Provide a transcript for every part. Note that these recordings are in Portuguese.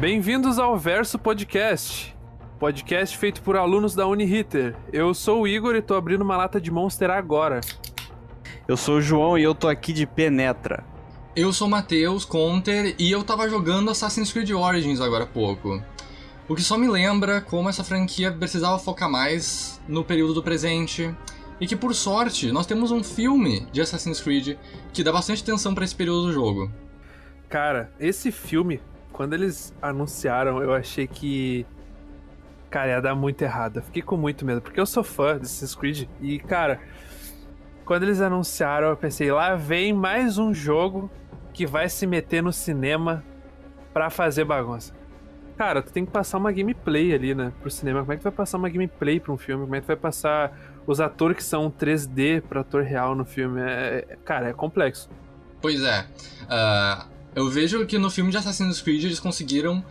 Bem-vindos ao Verso Podcast, podcast feito por alunos da Uniriter. Eu sou o Igor e tô abrindo uma lata de Monster agora. Eu sou o João e eu tô aqui de Penetra. Eu sou o Matheus Conter e eu tava jogando Assassin's Creed Origins agora há pouco. O que só me lembra como essa franquia precisava focar mais no período do presente. E que por sorte nós temos um filme de Assassin's Creed que dá bastante atenção para esse período do jogo. Cara, esse filme, quando eles anunciaram, eu achei que. Cara, ia dar muito errado. Fiquei com muito medo, porque eu sou fã de Assassin's Creed. E, cara, quando eles anunciaram, eu pensei, lá vem mais um jogo que vai se meter no cinema pra fazer bagunça. Cara, tu tem que passar uma gameplay ali, né, pro cinema. Como é que tu vai passar uma gameplay pra um filme? Como é que tu vai passar os atores que são 3D pra ator real no filme? É, é- cara, é complexo. Pois é. ah, eu vejo que no filme de Assassin's Creed eles conseguiram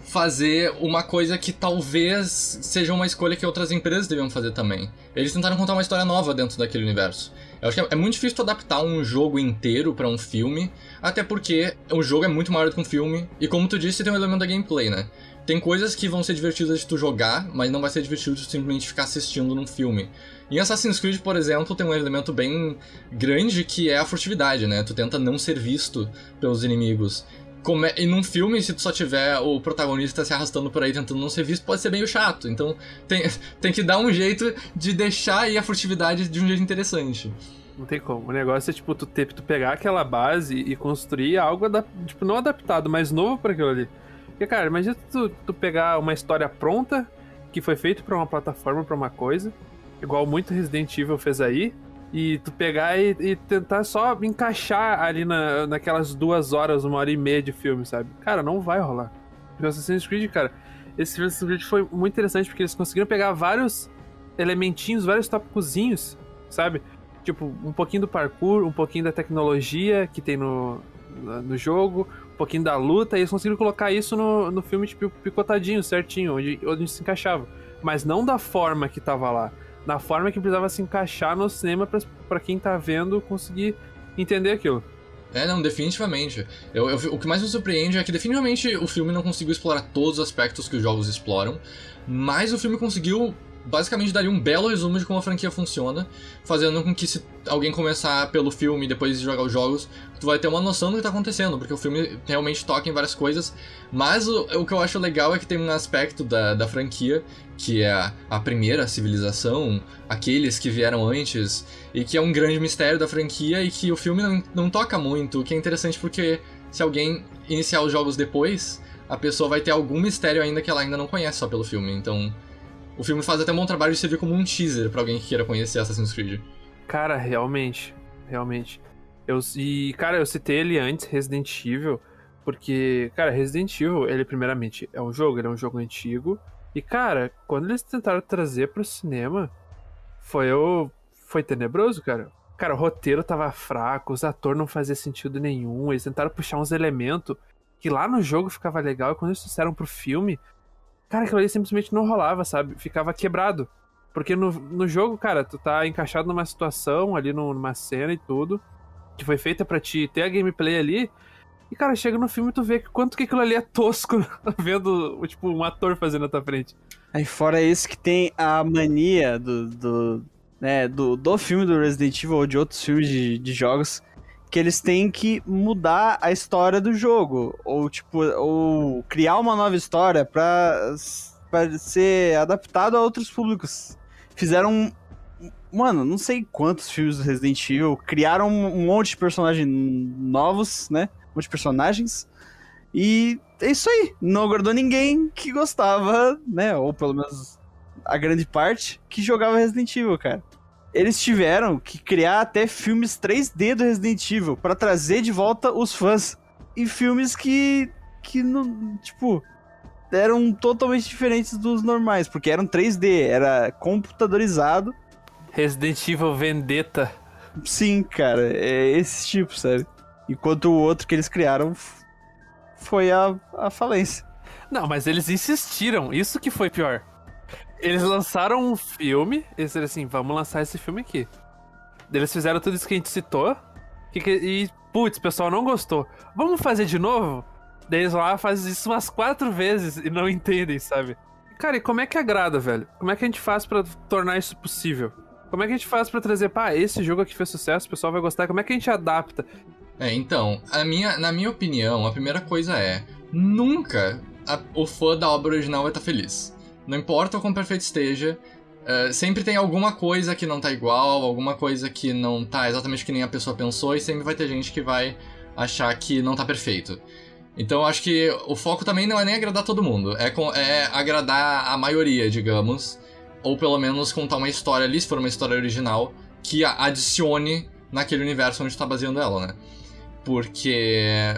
fazer uma coisa que talvez seja uma escolha que outras empresas deviam fazer também. Eles tentaram contar uma história nova dentro daquele universo. Eu acho que é- é muito difícil adaptar um jogo inteiro pra um filme, até porque o jogo é muito maior do que um filme, e como tu disse, tem um elemento da gameplay, né? Tem coisas que vão ser divertidas de tu jogar, mas não vai ser divertido de tu simplesmente ficar assistindo num filme. Em Assassin's Creed, por exemplo, tem um elemento bem grande que é a furtividade, né? Tu tenta não ser visto pelos inimigos. Como é- e num filme, se tu só tiver o protagonista se arrastando por aí tentando não ser visto, pode ser meio chato. Então tem, tem que dar um jeito de deixar aí a furtividade de um jeito interessante. Não tem como. O negócio é, tipo, tu, ter, tu pegar aquela base e construir algo, tipo, não adaptado, mas novo pra aquilo ali. Porque, cara, imagina tu, tu pegar uma história pronta, que foi feita pra uma plataforma, pra uma coisa, igual muito Resident Evil fez aí, e tu pegar e, e tentar só encaixar ali na, naquelas duas horas, uma hora e meia de filme, sabe? Cara, não vai rolar. O Assassin's Creed, cara, esse Assassin's Creed foi muito interessante porque eles conseguiram pegar vários elementinhos, vários tópicozinhos, sabe? Tipo, um pouquinho do parkour, um pouquinho da tecnologia que tem no, no jogo, um pouquinho da luta, e eles conseguiram colocar isso no, no filme, tipo, picotadinho, certinho, onde, onde se encaixava. Mas não da forma que tava lá. Na forma que precisava se encaixar no cinema pra quem tá vendo conseguir entender aquilo. É, não, definitivamente. Eu, eu- o que mais me surpreende é que definitivamente o filme não conseguiu explorar todos os aspectos que os jogos exploram, mas o filme conseguiu basicamente dar um belo resumo de como a franquia funciona, fazendo com que se alguém começar pelo filme e depois jogar os jogos, tu vai ter uma noção do que tá acontecendo, porque o filme realmente toca em várias coisas, mas o, o que eu acho legal é que tem um aspecto da, da franquia, que é a, a primeira civilização, aqueles que vieram antes, e que é um grande mistério da franquia e que o filme não, não toca muito, o que é interessante porque se alguém iniciar os jogos depois, a pessoa vai ter algum mistério ainda que ela ainda não conhece só pelo filme. Então, o filme faz até um bom trabalho de servir como um teaser pra alguém que queira conhecer Assassin's Creed. Cara, realmente, realmente. Eu, e, cara, eu citei ele antes, Resident Evil, porque, cara, Resident Evil, ele primeiramente é um jogo, ele é um jogo antigo. E, cara, quando eles tentaram trazer pro cinema, foi o. Foi tenebroso, cara. Cara, o roteiro tava fraco, os atores não fazia sentido nenhum. Eles tentaram puxar uns elementos que lá no jogo ficava legal, e quando eles trouxeram pro filme, cara, aquilo ali simplesmente não rolava, sabe? Ficava quebrado. Porque no, no jogo, cara, tu tá encaixado numa situação ali, num- numa cena e tudo, que foi feita pra te ter a gameplay ali. E, cara, chega no filme e tu vê quanto que aquilo ali é tosco vendo, tipo, um ator fazendo na tua frente. Aí fora isso que tem a mania do, do, né, do, do filme do Resident Evil ou de outros filmes de, de jogos que eles têm que mudar a história do jogo ou tipo ou criar uma nova história pra, pra ser adaptado a outros públicos. Fizeram mano, não sei quantos filmes do Resident Evil criaram um monte de personagens novos, né? Um monte de personagens. E é isso aí. Não agradou ninguém que gostava, né? Ou pelo menos a grande parte, que jogava Resident Evil, cara. Eles tiveram que criar até filmes 3D do Resident Evil pra trazer de volta os fãs. E filmes que. que não. Tipo. Eram totalmente diferentes dos normais, porque eram 3D, era computadorizado. Resident Evil Vendetta. Sim, cara, é esse tipo, sabe? Enquanto o outro que eles criaram foi a, a falência. Não, mas eles insistiram, isso que foi pior. Eles lançaram um filme, eles disseram assim, vamos lançar esse filme aqui. Eles fizeram tudo isso que a gente citou, que que- e, putz, o pessoal não gostou. Vamos fazer de novo? Daí eles lá fazem isso umas quatro vezes e não entendem, sabe? Cara, e como é que agrada, velho? Como é que a gente faz para tornar isso possível? Como é que a gente faz para trazer, pá, esse jogo aqui fez sucesso, o pessoal vai gostar? Como é que a gente adapta? É, então, a minha, na minha opinião, a primeira coisa é: nunca a, o fã da obra original vai estar tá feliz. Não importa o quão perfeito esteja, uh, sempre tem alguma coisa que não tá igual, alguma coisa que não tá exatamente que nem a pessoa pensou, e sempre vai ter gente que vai achar que não tá perfeito. Então acho que o foco também não é nem agradar todo mundo, é, com, é agradar a maioria, digamos. Ou pelo menos contar uma história ali, se for uma história original, que adicione naquele universo onde tá baseando ela, né? Porque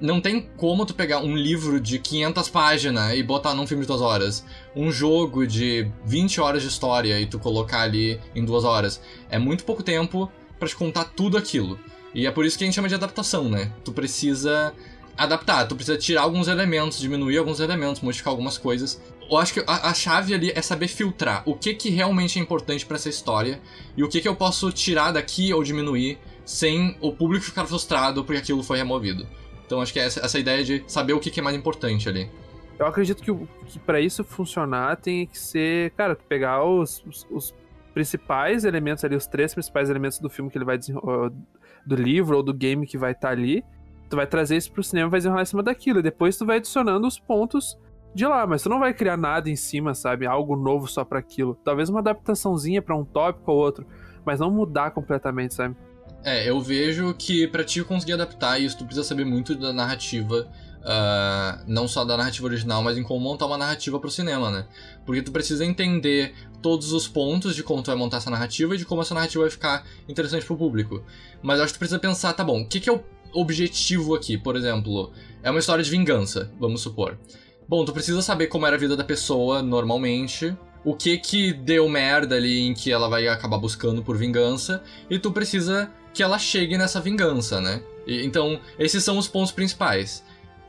não tem como tu pegar um livro de 500 páginas e botar num filme de duas horas. Um jogo de 20 horas de história e tu colocar ali em duas horas. É muito pouco tempo para te contar tudo aquilo. E é por isso que a gente chama de adaptação, né? Tu precisa adaptar, tu precisa tirar alguns elementos, diminuir alguns elementos, modificar algumas coisas. Eu acho que a, a chave ali é saber filtrar o que, que realmente é importante para essa história e o que, que eu posso tirar daqui ou diminuir sem o público ficar frustrado porque aquilo foi removido. Então acho que é essa, essa ideia de saber o que, que é mais importante ali. Eu acredito que, que para isso funcionar tem que ser, cara, pegar os, os, os, principais elementos ali, os três principais elementos do filme que ele vai do livro ou do game que vai estar tá ali, tu vai trazer isso pro cinema e vai desenrolar em cima daquilo. Depois tu vai adicionando os pontos de lá, mas tu não vai criar nada em cima, sabe? Algo novo só para aquilo. Talvez uma adaptaçãozinha para um tópico ou outro, mas não mudar completamente, sabe? É, eu vejo que para ti conseguir adaptar isso, tu precisa saber muito da narrativa, uh, não só da narrativa original, mas em como montar uma narrativa pro cinema, né? Porque tu precisa entender todos os pontos de como tu vai montar essa narrativa e de como essa narrativa vai ficar interessante pro público. Mas eu acho que tu precisa pensar, tá bom, o que, que é o objetivo aqui? Por exemplo, é uma história de vingança, vamos supor. Bom, tu precisa saber como era a vida da pessoa normalmente, o que que deu merda ali em que ela vai acabar buscando por vingança, e tu precisa que ela chegue nessa vingança, né? E, então, esses são os pontos principais.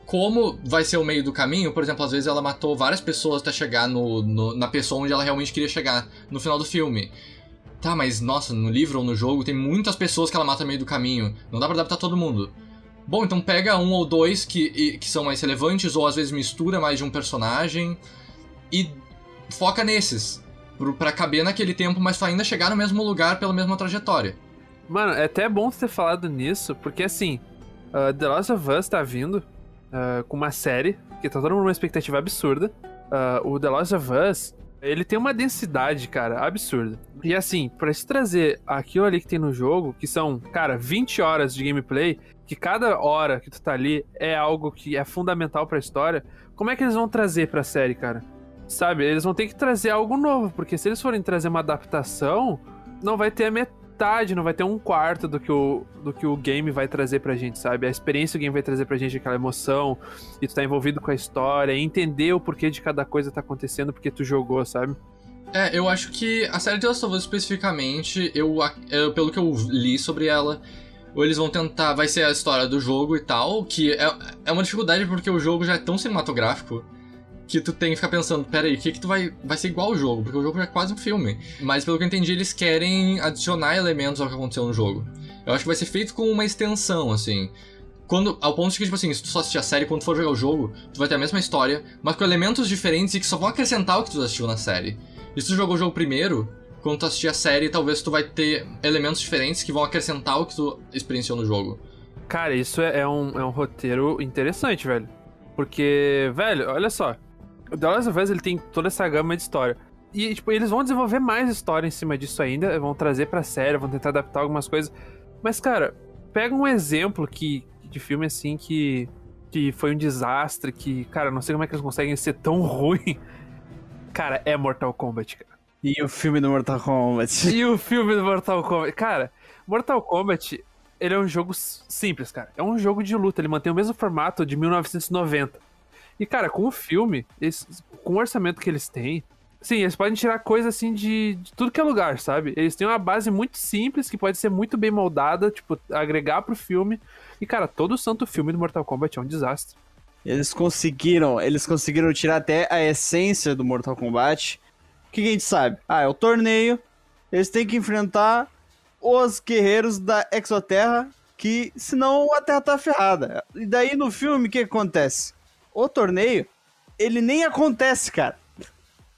Como vai ser o meio do caminho, por exemplo, às vezes ela matou várias pessoas até chegar no, no, na pessoa onde ela realmente queria chegar no final do filme. Tá, mas nossa, no livro ou no jogo tem muitas pessoas que ela mata no meio do caminho. Não dá pra adaptar todo mundo. Bom, então pega um ou dois que, que são mais relevantes, ou às vezes mistura mais de um personagem e foca nesses. para caber naquele tempo, mas ainda chegar no mesmo lugar pela mesma trajetória. Mano, é até bom ter falado nisso, porque assim, uh, The Last of Us tá vindo uh, com uma série, que tá todo mundo numa expectativa absurda. Uh, o The Last of Us, ele tem uma densidade, cara, absurda. E assim, pra se trazer aquilo ali que tem no jogo, que são, cara, 20 horas de gameplay, que cada hora que tu tá ali é algo que é fundamental pra história, como é que eles vão trazer pra série, cara? Sabe, eles vão ter que trazer algo novo, porque se eles forem trazer uma adaptação, não vai ter a metade, não vai ter um quarto do que o, do que o game vai trazer pra gente, sabe? A experiência que o game vai trazer pra gente, aquela emoção, e tu tá envolvido com a história, entender o porquê de cada coisa tá acontecendo porque tu jogou, sabe? É, eu acho que a série de Last of Us especificamente, eu, eu, pelo que eu li sobre ela, eles vão tentar, vai ser a história do jogo e tal, que é, é uma dificuldade porque o jogo já é tão cinematográfico que tu tem que ficar pensando, peraí, o que que tu vai... Vai ser igual ao jogo, porque o jogo é quase um filme. Mas pelo que eu entendi, eles querem adicionar elementos ao que aconteceu no jogo. Eu acho que vai ser feito com uma extensão, assim. Quando, ao ponto de que, tipo assim, se tu só assistir a série, quando for jogar o jogo, tu vai ter a mesma história, mas com elementos diferentes e que só vão acrescentar o que tu assistiu na série. E se tu jogou o jogo primeiro, quando tu assistir a série, talvez tu vai ter elementos diferentes que vão acrescentar o que tu experienciou no jogo. Cara, isso é, é um, é um roteiro interessante, velho. Porque, velho, olha só. The Last of Us, ele tem toda essa gama de história. E, tipo, eles vão desenvolver mais história em cima disso ainda, vão trazer pra série, vão tentar adaptar algumas coisas. Mas, cara, pega um exemplo que, de filme assim que, que foi um desastre, que, cara, não sei como é que eles conseguem ser tão ruim. Cara, é Mortal Kombat, cara. E o filme do Mortal Kombat. E o filme do Mortal Kombat. Cara, Mortal Kombat, ele é um jogo simples, cara. É um jogo de luta, ele mantém o mesmo formato de 1990. E, cara, com o filme, eles, com o orçamento que eles têm, sim, eles podem tirar coisa assim de, de, tudo que é lugar, sabe? Eles têm uma base muito simples que pode ser muito bem moldada, tipo, agregar pro filme. E, cara, todo o santo filme do Mortal Kombat é um desastre. Eles conseguiram, eles conseguiram tirar até a essência do Mortal Kombat. O que, que a gente sabe? Ah, é o torneio. Eles têm que enfrentar os guerreiros da Exoterra Que senão a Terra tá ferrada. E daí no filme, o que acontece? O torneio, ele nem acontece, cara.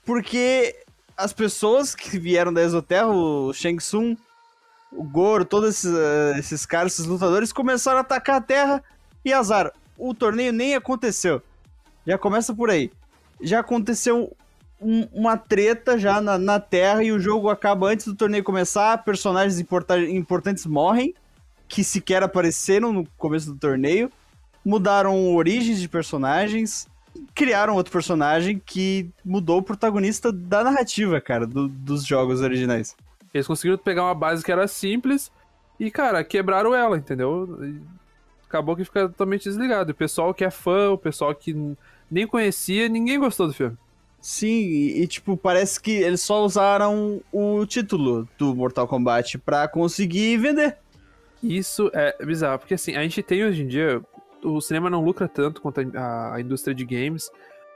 Porque as pessoas que vieram da Exoterra, o Shang Tsung, o Goro, todos esses, uh, esses caras, esses lutadores, começaram a atacar a Terra e azar. O torneio nem aconteceu. Já começa por aí. Já aconteceu um, uma treta já na, na, Terra e o jogo acaba antes do torneio começar. Personagens importantes morrem, que sequer apareceram no começo do torneio. Mudaram origens de personagens. Criaram outro personagem que mudou o protagonista da narrativa, cara, do, dos jogos originais. Eles conseguiram pegar uma base que era simples e, cara, quebraram ela, entendeu? E acabou que fica totalmente desligado. O pessoal que é fã, o pessoal que nem conhecia, ninguém gostou do filme. Sim, e, e, tipo, parece que eles só usaram o título do Mortal Kombat pra conseguir vender. Isso é bizarro, porque assim, a gente tem hoje em dia. O cinema não lucra tanto quanto a, a indústria de games,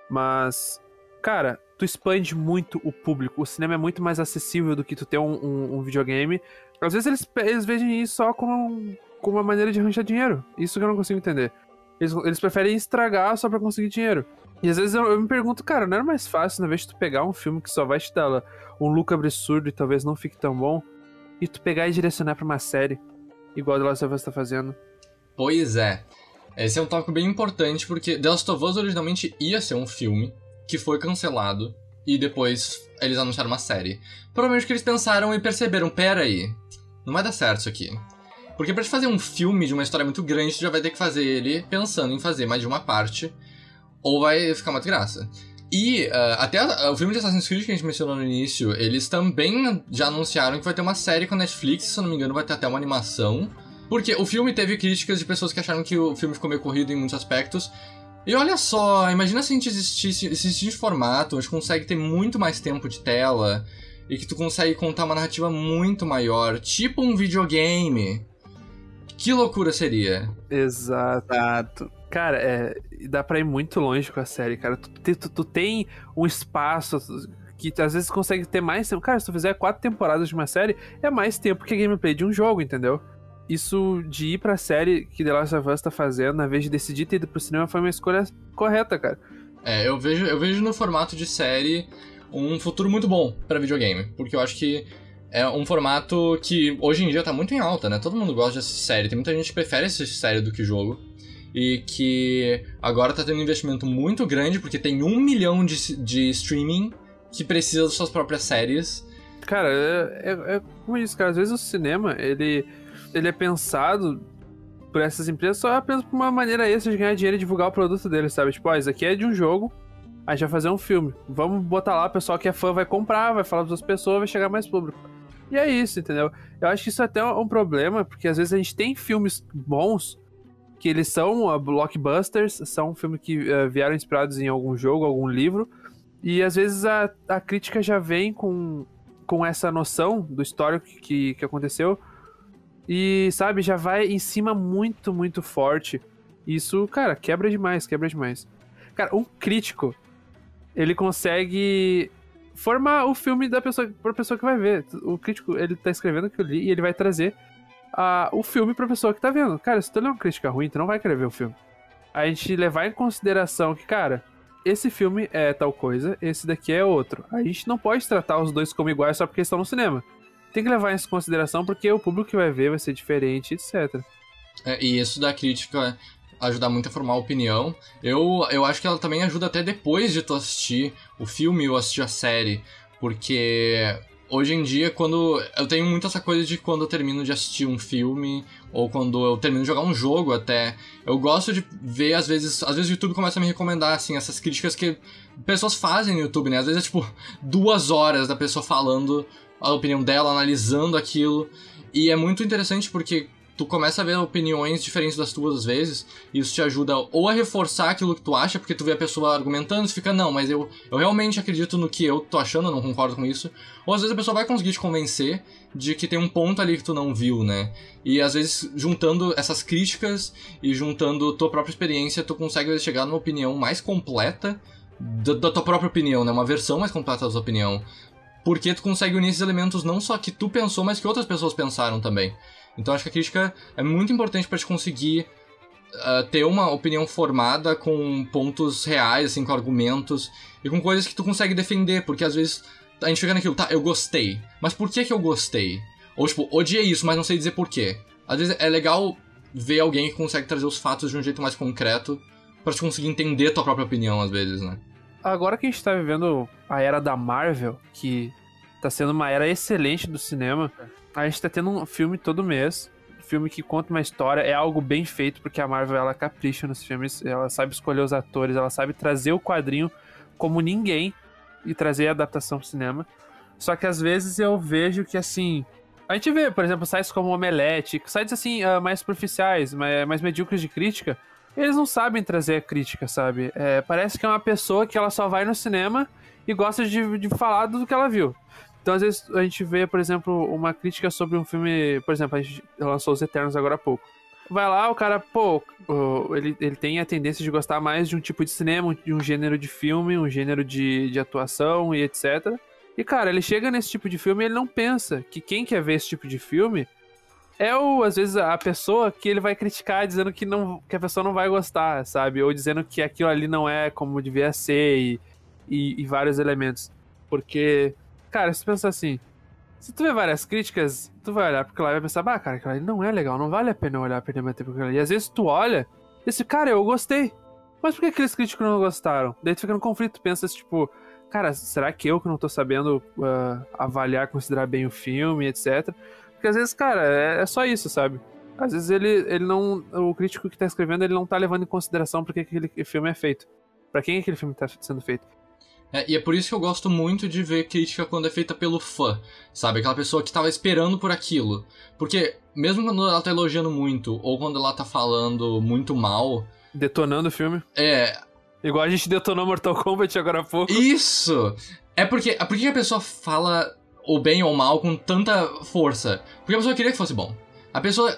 mas, cara, tu expande muito o público. O cinema é muito mais acessível do que tu ter um, um, um videogame. Às vezes eles, eles veem isso só como, como uma maneira de arranjar dinheiro. Isso que eu não consigo entender. Eles, eles preferem estragar só pra conseguir dinheiro. E às vezes eu, eu, me pergunto, cara, não era mais fácil, na vez de tu pegar um filme que só vai te dar um look absurdo e talvez não fique tão bom, e tu pegar e direcionar pra uma série, igual The Last of Us tá fazendo? Pois é. Esse é um tópico bem importante, porque The Last of Us originalmente ia ser um filme, que foi cancelado e depois eles anunciaram uma série. Provavelmente que eles pensaram e perceberam, pera aí, não vai dar certo isso aqui. Porque pra te fazer um filme de uma história muito grande, tu já vai ter que fazer ele pensando em fazer mais de uma parte, ou vai ficar uma desgraça. E uh, até o filme de Assassin's Creed que a gente mencionou no início, eles também já anunciaram que vai ter uma série com a Netflix, se eu não me engano vai ter até uma animação. Porque o filme teve críticas de pessoas que acharam que o filme ficou meio corrido em muitos aspectos, e olha só, imagina se a gente existisse, existisse formato, a gente consegue ter muito mais tempo de tela e que tu consegue contar uma narrativa muito maior, tipo um videogame. Que loucura seria? Exato. Cara, é, dá pra ir muito longe com a série, cara. Tu, tu, tu tem um espaço que às vezes consegue ter mais tempo. Cara, se tu fizer quatro temporadas de uma série, é mais tempo que a gameplay de um jogo, entendeu? Isso de ir pra série que The Last of Us tá fazendo, na vez de decidir ter ido pro cinema, foi uma escolha correta, cara. É, eu vejo, eu vejo no formato de série um futuro muito bom para videogame, porque eu acho que é um formato que hoje em dia tá muito em alta, né? Todo mundo gosta de assistir série, tem muita gente que prefere assistir série do que jogo. E que agora tá tendo um investimento muito grande, porque tem um milhão de, de streaming que precisa das suas próprias séries. Cara, é, é, é como eu disse, cara, às vezes o cinema, ele ele é pensado por essas empresas só apenas por uma maneira extra de ganhar dinheiro e divulgar o produto deles, sabe? Tipo, ó, isso aqui é de um jogo, a gente vai fazer um filme. Vamos botar lá, o pessoal que é fã vai comprar, vai falar para as pessoas, vai chegar mais público. E é isso, entendeu? Eu acho que isso é até um problema, porque às vezes a gente tem filmes bons que eles são uh, blockbusters, são filmes que uh, vieram inspirados em algum jogo, algum livro, e às vezes a, a crítica já vem com, com essa noção do histórico que, que aconteceu, e, sabe, já vai em cima muito, muito forte. Isso, cara, quebra demais, quebra demais. Cara, um crítico, ele consegue formar o filme da pessoa, pra pessoa que vai ver. O crítico, ele tá escrevendo aquilo ali e ele vai trazer uh, o filme pra pessoa que tá vendo. Cara, se tu ler uma crítica ruim, tu não vai querer ver o filme. A gente levar em consideração que, cara, esse filme é tal coisa, esse daqui é outro. A gente não pode tratar os dois como iguais só porque estão no cinema tem que levar isso em consideração porque o público que vai ver vai ser diferente, etc. É, e isso da crítica ajudar muito a formar opinião. Eu, eu acho que ela também ajuda até depois de tu assistir o filme ou assistir a série, porque hoje em dia, quando. Eu tenho muito essa coisa de quando eu termino de assistir um filme, ou quando eu termino de jogar um jogo até. Eu gosto de ver, às vezes. Às vezes o YouTube começa a me recomendar, assim, essas críticas que pessoas fazem no YouTube, né? Às vezes é tipo duas horas da pessoa falando a opinião dela, analisando aquilo. E é muito interessante porque tu começa a ver opiniões diferentes das tuas às vezes, e isso te ajuda ou a reforçar aquilo que tu acha, porque tu vê a pessoa argumentando e fica, não, mas eu, eu realmente acredito no que eu tô achando, eu não concordo com isso. Ou às vezes a pessoa vai conseguir te convencer de que tem um ponto ali que tu não viu, né? E às vezes juntando essas críticas e juntando tua própria experiência, tu consegue chegar numa opinião mais completa da, da tua própria opinião, né? Uma versão mais completa da tua opinião. Porque tu consegue unir esses elementos não só que tu pensou, mas que outras pessoas pensaram também. Então acho que a crítica é muito importante para te conseguir uh, ter uma opinião formada com pontos reais, assim, com argumentos e com coisas que tu consegue defender, porque às vezes a gente fica naquilo, tá, eu gostei, mas por que que eu gostei? Ou tipo, odiei isso, mas não sei dizer porquê. Às vezes é legal ver alguém que consegue trazer os fatos de um jeito mais concreto para te conseguir entender tua própria opinião, às vezes, né? Agora que a gente tá vivendo a era da Marvel, que tá sendo uma era excelente do cinema, a gente tá tendo um filme todo mês. Filme que conta uma história, é algo bem feito, porque a Marvel ela capricha nos filmes, ela sabe escolher os atores, ela sabe trazer o quadrinho como ninguém e trazer a adaptação pro cinema. Só que às vezes eu vejo que assim. A gente vê, por exemplo, sites como Omelete, sites assim, uh, mais superficiais, mais medíocres de crítica, eles não sabem trazer a crítica, sabe? É, parece que é uma pessoa que ela só vai no cinema e gosta de, de falar do que ela viu. Então, às vezes, a gente vê, por exemplo, uma crítica sobre um filme. Por exemplo, a gente lançou Os Eternos agora há pouco. Vai lá, o cara, pô, ele, ele tem a tendência de gostar mais de um tipo de cinema, de um gênero de filme, um gênero de, de atuação e etc. E, cara, ele chega nesse tipo de filme e ele não pensa que quem quer ver esse tipo de filme é o, às vezes, a pessoa que ele vai criticar dizendo que, não, que a pessoa não vai gostar, sabe? Ou dizendo que aquilo ali não é como devia ser e, e, e vários elementos. Porque, cara, se tu pensa assim, se tu vê várias críticas, tu vai olhar porque lá e vai pensar, bah, cara, aquilo ali não é legal, não vale a pena olhar perder meu tempo com aquilo ali. E às vezes tu olha e esse cara, eu gostei. Mas por que aqueles críticos não gostaram? Daí tu fica no conflito, tu pensa, tipo, cara, será que eu que não tô sabendo uh, avaliar, considerar bem o filme, etc. Porque às vezes, cara, é, é, só isso, sabe? Às vezes ele, ele não. O crítico que tá escrevendo, ele não tá levando em consideração porque aquele filme é feito. Para quem aquele filme tá sendo feito. É, e é por isso que eu gosto muito de ver crítica quando é feita pelo fã, sabe? Aquela pessoa que tava esperando por aquilo. Porque, mesmo quando ela tá elogiando muito, ou quando ela tá falando muito mal. Detonando o filme. É. Igual a gente detonou Mortal Kombat agora há pouco. Isso! É porque. Por que a pessoa fala ou bem ou mal com tanta força. Porque a pessoa queria que fosse bom. A pessoa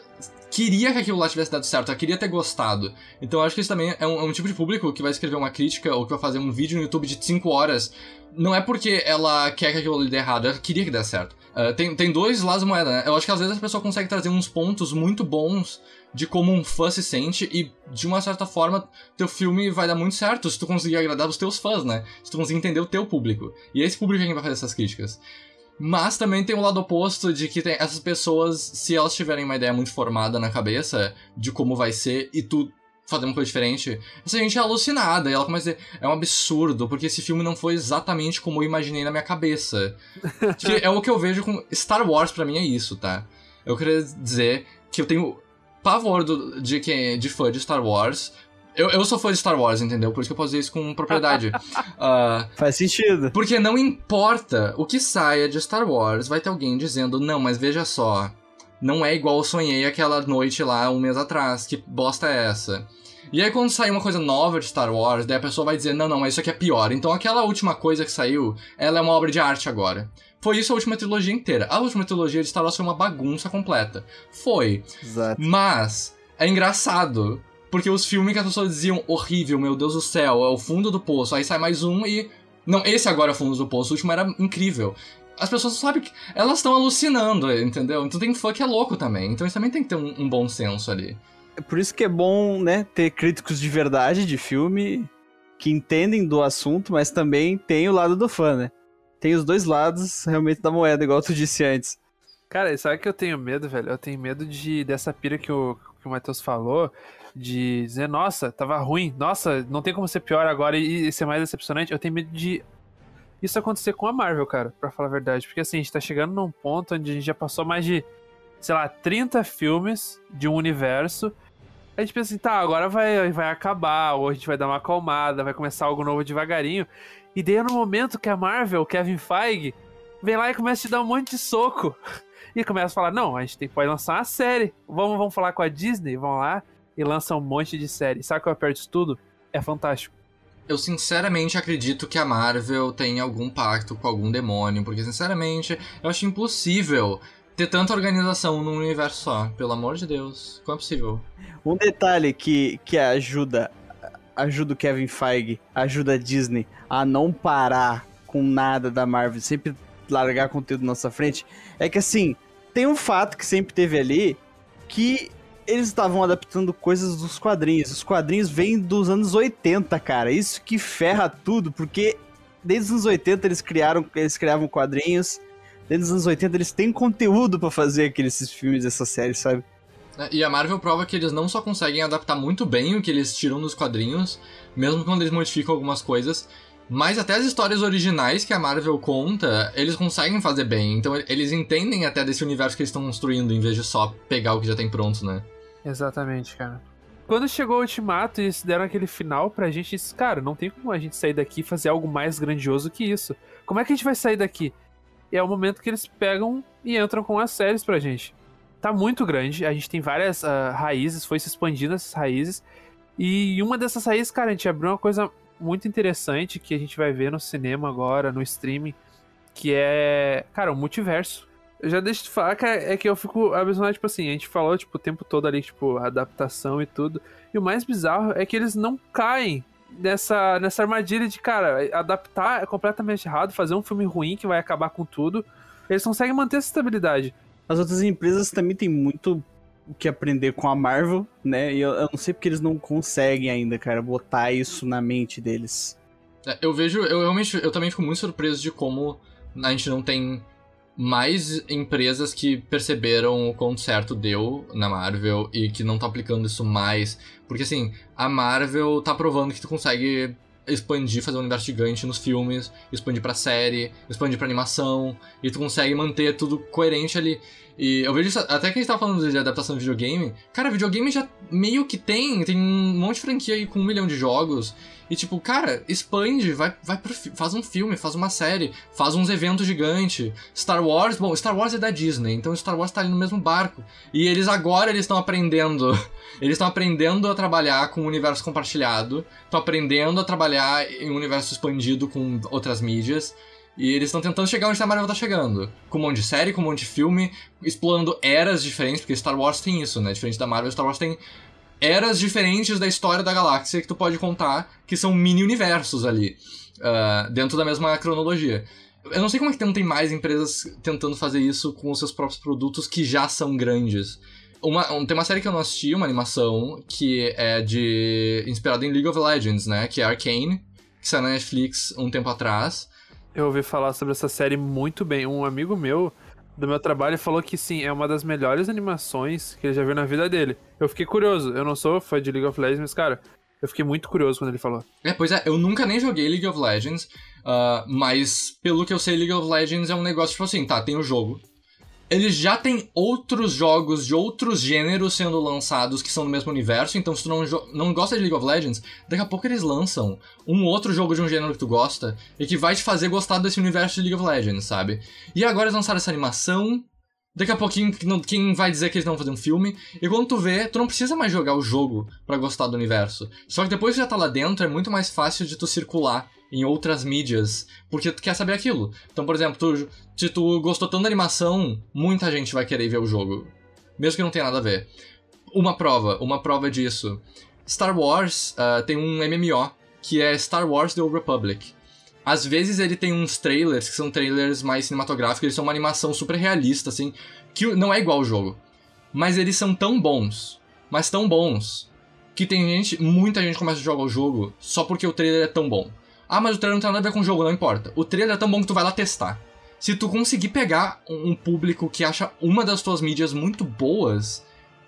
queria que aquilo lá tivesse dado certo, ela queria ter gostado. Então acho que isso também é um, é um, tipo de público que vai escrever uma crítica ou que vai fazer um vídeo no YouTube de 5 horas. Não é porque ela quer que aquilo ali dê errado, ela queria que dê certo. Uh, tem, tem dois lados da moeda, né? Eu acho que às vezes a pessoa consegue trazer uns pontos muito bons de como um fã se sente e, de uma certa forma, teu filme vai dar muito certo se tu conseguir agradar os teus fãs, né? Se tu conseguir entender o teu público. E é esse público que vai fazer essas críticas. Mas também tem o um lado oposto de que tem essas pessoas, se elas tiverem uma ideia muito formada na cabeça de como vai ser e tu fazer uma coisa diferente, essa gente é alucinada. E ela começa a dizer, é um absurdo, porque esse filme não foi exatamente como eu imaginei na minha cabeça. que é o que eu vejo com Star Wars, para mim é isso, tá? Eu queria dizer que eu tenho pavor do, de, de fã de Star Wars, eu, eu sou fã de Star Wars, entendeu? Por isso que eu posso dizer isso com propriedade. uh, Faz sentido. Porque não importa o que saia de Star Wars, vai ter alguém dizendo, não, mas veja só, não é igual eu sonhei aquela noite lá um mês atrás, que bosta é essa? E aí quando sair uma coisa nova de Star Wars, daí a pessoa vai dizer, não, não, mas isso aqui é pior. Então aquela última coisa que saiu, ela é uma obra de arte agora. Foi isso a última trilogia inteira. A última trilogia de Star Wars foi uma bagunça completa. Foi. Exato. Mas é engraçado porque os filmes que as pessoas diziam horrível, meu Deus do céu, é o fundo do poço. Aí sai mais um e. Não, esse agora é o fundo do poço, o último era incrível. As pessoas sabem que. Elas estão alucinando, entendeu? Então tem fã que é louco também. Então isso também tem que ter um, um bom senso ali. É por isso que é bom, né, ter críticos de verdade de filme que entendem do assunto, mas também tem o lado do fã, né? Tem os dois lados realmente da moeda, igual tu disse antes. Cara, sabe que eu tenho medo, velho? Eu tenho medo de dessa pira que o, que o Matheus falou, de dizer, nossa, tava ruim, nossa, não tem como ser pior agora e, e ser mais decepcionante. Eu tenho medo de isso acontecer com a Marvel, cara, pra falar a verdade. Porque assim, a gente tá chegando num ponto onde a gente já passou mais de, sei lá, 30 filmes de um universo. A gente pensa assim, tá, agora vai, vai acabar, ou a gente vai dar uma acalmada, vai começar algo novo devagarinho. E daí no momento que a Marvel, Kevin Feige, vem lá e começa a te dar um monte de soco. E começa a falar, não, a gente tem, pode lançar uma série. Vamos, vamos falar com a Disney, vamos lá e lança um monte de série. Sabe qual é perto disso tudo? É fantástico. Eu sinceramente acredito que a Marvel tem algum pacto com algum demônio, porque sinceramente eu acho impossível ter tanta organização num universo só. Pelo amor de Deus, como é possível? Um detalhe que, que ajuda ajuda o Kevin Feige, ajuda a Disney a não parar com nada da Marvel, sempre largar conteúdo na nossa frente, é que assim, tem um fato que sempre teve ali, que eles estavam adaptando coisas dos quadrinhos. Os quadrinhos vêm dos anos 80, cara. Isso que ferra tudo, porque desde os anos 80 eles criaram, eles criavam quadrinhos. Desde os anos 80 eles têm conteúdo para fazer aqueles filmes, essas séries, sabe? É, e a Marvel prova que eles não só conseguem adaptar muito bem o que eles tiram dos quadrinhos, mesmo quando eles modificam algumas coisas, mas até as histórias originais que a Marvel conta, eles conseguem fazer bem. Então eles entendem até desse universo que eles estão construindo, em vez de só pegar o que já tem pronto, né? Exatamente, cara. Quando chegou o Ultimato e eles deram aquele final pra gente, disse, cara, não tem como a gente sair daqui e fazer algo mais grandioso que isso. Como é que a gente vai sair daqui? E é o momento que eles pegam e entram com as séries pra gente. Tá muito grande, a gente tem várias uh, raízes, foi se expandindo essas raízes. E uma dessas raízes, cara, a gente abriu uma coisa muito interessante que a gente vai ver no cinema agora, no streaming, que é, cara, o multiverso. Eu já deixo de falar que é, é que eu fico abismado, tipo assim, a gente falou, tipo, o tempo todo ali, tipo, adaptação e tudo. E o mais bizarro é que eles não caem nessa, nessa armadilha de, cara, adaptar é completamente errado, fazer um filme ruim que vai acabar com tudo. Eles conseguem manter essa estabilidade. As outras empresas também têm muito o que aprender com a Marvel, né? E eu, eu, não sei porque eles não conseguem ainda, cara, botar isso na mente deles. É, eu vejo, eu realmente, eu também fico muito surpreso de como a gente não tem mais empresas que perceberam o quanto certo deu na Marvel e que não tá aplicando isso mais. Porque assim, a Marvel tá provando que tu consegue expandir, fazer um universo gigante nos filmes, expandir pra série, expandir pra animação, e tu consegue manter tudo coerente ali. E eu vejo isso, até que a gente tava falando de adaptação de videogame, cara, videogame já meio que tem, tem um monte de franquia aí com um milhão de jogos, e tipo, cara, expande, vai, vai pro, faz um filme, faz uma série, faz uns eventos gigantes. Star Wars, bom, Star Wars é da Disney, então Star Wars tá ali no mesmo barco. E eles agora eles estão aprendendo, eles estão aprendendo a trabalhar com o universo compartilhado, estão aprendendo a trabalhar em um universo expandido com outras mídias. E eles estão tentando chegar onde a Marvel tá chegando. Com um monte de série, com um monte de filme, explorando eras diferentes, porque Star Wars tem isso, né? Diferente da Marvel, Star Wars tem eras diferentes da história da galáxia que tu pode contar, que são mini-universos ali, uh, dentro da mesma cronologia. Eu não sei como é que não tem mais empresas tentando fazer isso com os seus próprios produtos que já são grandes. Uma, tem uma série que eu não assisti, uma animação, que é de. inspirada em League of Legends, né? Que é Arcane, que saiu na Netflix um tempo atrás. Eu ouvi falar sobre essa série muito bem. Um amigo meu do meu trabalho falou que sim, é uma das melhores animações que ele já viu na vida dele. Eu fiquei curioso, eu não sou fã de League of Legends, mas cara, eu fiquei muito curioso quando ele falou. É, pois é, eu nunca nem joguei League of Legends, uh, mas pelo que eu sei, League of Legends é um negócio tipo assim, tá, tem o jogo, eles já têm outros jogos de outros gêneros sendo lançados que são do mesmo universo, então se tu não, não gosta de League of Legends, daqui a pouco eles lançam um outro jogo de um gênero que tu gosta e que vai te fazer gostar desse universo de League of Legends, sabe? E agora eles lançaram essa animação, Daqui a pouquinho, quem vai dizer que eles vão fazer um filme? E quando tu vê, tu não precisa mais jogar o jogo para gostar do universo. Só que depois que já tá lá dentro, é muito mais fácil de tu circular em outras mídias, porque tu quer saber aquilo. Então, por exemplo, tu, se tu gostou tanto da animação, muita gente vai querer ver o jogo. Mesmo que não tenha nada a ver. Uma prova, uma prova disso. Star Wars uh, tem um MMO, que é Star Wars The Old Republic. Às vezes ele tem uns trailers que são trailers mais cinematográficos, eles são uma animação super realista, assim, que não é igual ao jogo. Mas eles são tão bons, mas tão bons, que tem gente, muita gente começa a jogar o jogo só porque o trailer é tão bom. Ah, mas o trailer não tem nada a ver com o jogo, não importa. O trailer é tão bom que tu vai lá testar. Se tu conseguir pegar um público que acha uma das tuas mídias muito boas,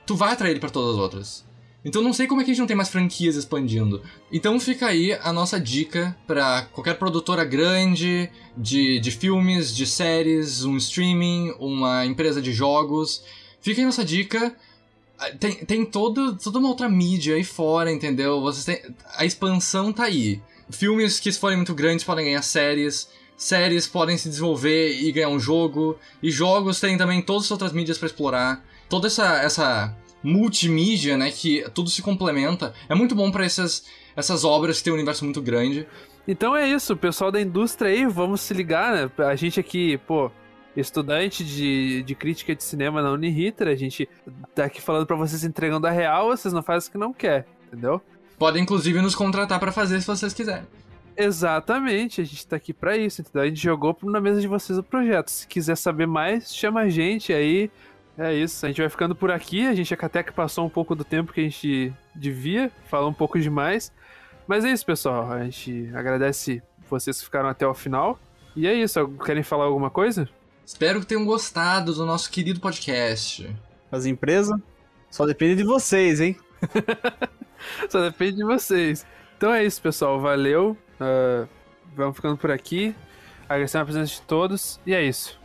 tu vai atrair ele para todas as outras. Então não sei como é que a gente não tem mais franquias expandindo. Então fica aí a nossa dica para qualquer produtora grande de, de filmes, de séries, um streaming, uma empresa de jogos. Fica aí nossa dica. Ah, tem, tem todo, toda uma outra mídia aí fora, entendeu? Vocês têm, a expansão tá aí. Filmes que, forem muito grandes, podem ganhar séries. Séries podem se desenvolver e ganhar um jogo. E jogos têm também todas as outras mídias para explorar. Toda essa, essa multimídia, né, que tudo se complementa. É muito bom para essas, essas obras que têm um universo muito grande. Então é isso, pessoal da indústria aí, vamos se ligar, né? A gente aqui, pô, estudante de, de crítica de cinema na Uniriter, a gente tá aqui falando para vocês entregando a real, vocês não fazem o que não quer, entendeu? Podem inclusive nos contratar para fazer se vocês quiserem. Exatamente, a gente tá aqui para isso, entendeu? A gente jogou na mesa de vocês o projeto. Se quiser saber mais, chama a gente aí, É isso, a gente vai ficando por aqui. A gente até que passou um pouco do tempo que a gente devia, falou um pouco demais. Mas é isso, pessoal. A gente agradece vocês que ficaram até o final. E é isso, querem falar alguma coisa? Espero que tenham gostado do nosso querido podcast. As empresas só depende de vocês, hein? só depende de vocês. Então é isso, pessoal. Valeu. Uh, vamos ficando por aqui. Agradecendo a presença de todos. E é isso.